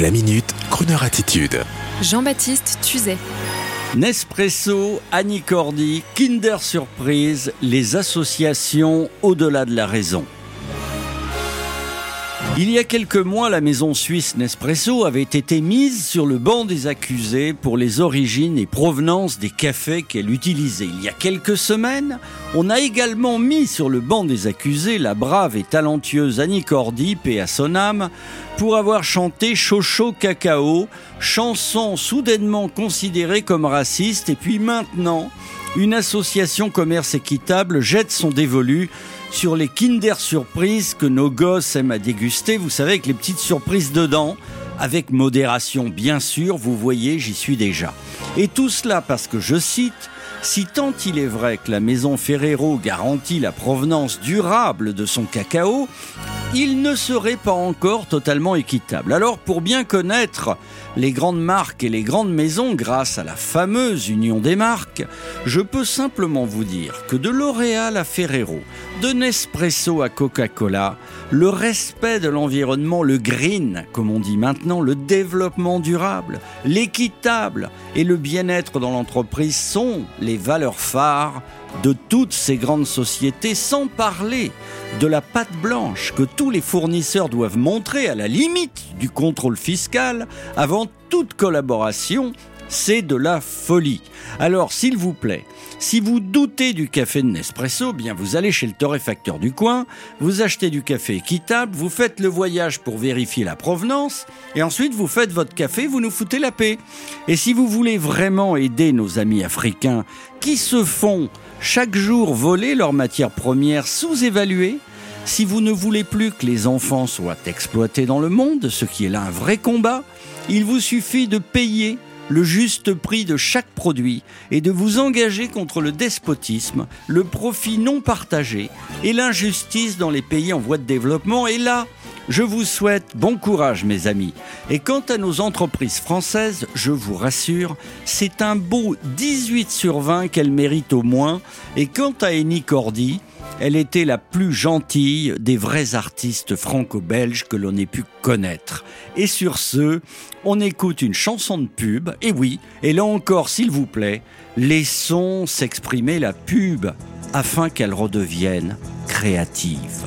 La minute, Kroneur attitude. Jean-Baptiste Tuzet. Nespresso, Annie Cordy, Kinder Surprise, les associations au-delà de la raison. Il y a quelques mois, la maison suisse Nespresso avait été mise sur le banc des accusés pour les origines et provenances des cafés qu'elle utilisait. Il y a quelques semaines, on a également mis sur le banc des accusés la brave et talentueuse Annie Cordy, paix à pour avoir chanté Chocho Cacao, chanson soudainement considérée comme raciste, et puis maintenant, une association commerce équitable jette son dévolu sur les Kinder Surprises que nos gosses aiment à déguster. Vous savez, avec les petites surprises dedans, avec modération bien sûr, vous voyez, j'y suis déjà. Et tout cela parce que, je cite, si tant il est vrai que la maison Ferrero garantit la provenance durable de son cacao, il ne serait pas encore totalement équitable. Alors pour bien connaître les grandes marques et les grandes maisons grâce à la fameuse union des marques, je peux simplement vous dire que de L'Oréal à Ferrero, de Nespresso à Coca-Cola, le respect de l'environnement, le green, comme on dit maintenant, le développement durable, l'équitable et le bien-être dans l'entreprise sont les valeurs phares de toutes ces grandes sociétés, sans parler de la pâte blanche que tous les fournisseurs doivent montrer à la limite du contrôle fiscal avant toute collaboration, c'est de la folie. Alors, s'il vous plaît, si vous doutez du café de Nespresso, bien vous allez chez le torréfacteur du coin, vous achetez du café équitable, vous faites le voyage pour vérifier la provenance, et ensuite vous faites votre café, vous nous foutez la paix. Et si vous voulez vraiment aider nos amis africains qui se font chaque jour voler leurs matières premières sous-évaluées, si vous ne voulez plus que les enfants soient exploités dans le monde, ce qui est là un vrai combat, il vous suffit de payer le juste prix de chaque produit et de vous engager contre le despotisme, le profit non partagé et l'injustice dans les pays en voie de développement. Et là, je vous souhaite bon courage, mes amis. Et quant à nos entreprises françaises, je vous rassure, c'est un beau 18 sur 20 qu'elles méritent au moins. Et quant à Eni Cordy, elle était la plus gentille des vrais artistes franco-belges que l'on ait pu connaître. Et sur ce, on écoute une chanson de pub. Et oui, et là encore, s'il vous plaît, laissons s'exprimer la pub afin qu'elle redevienne créative.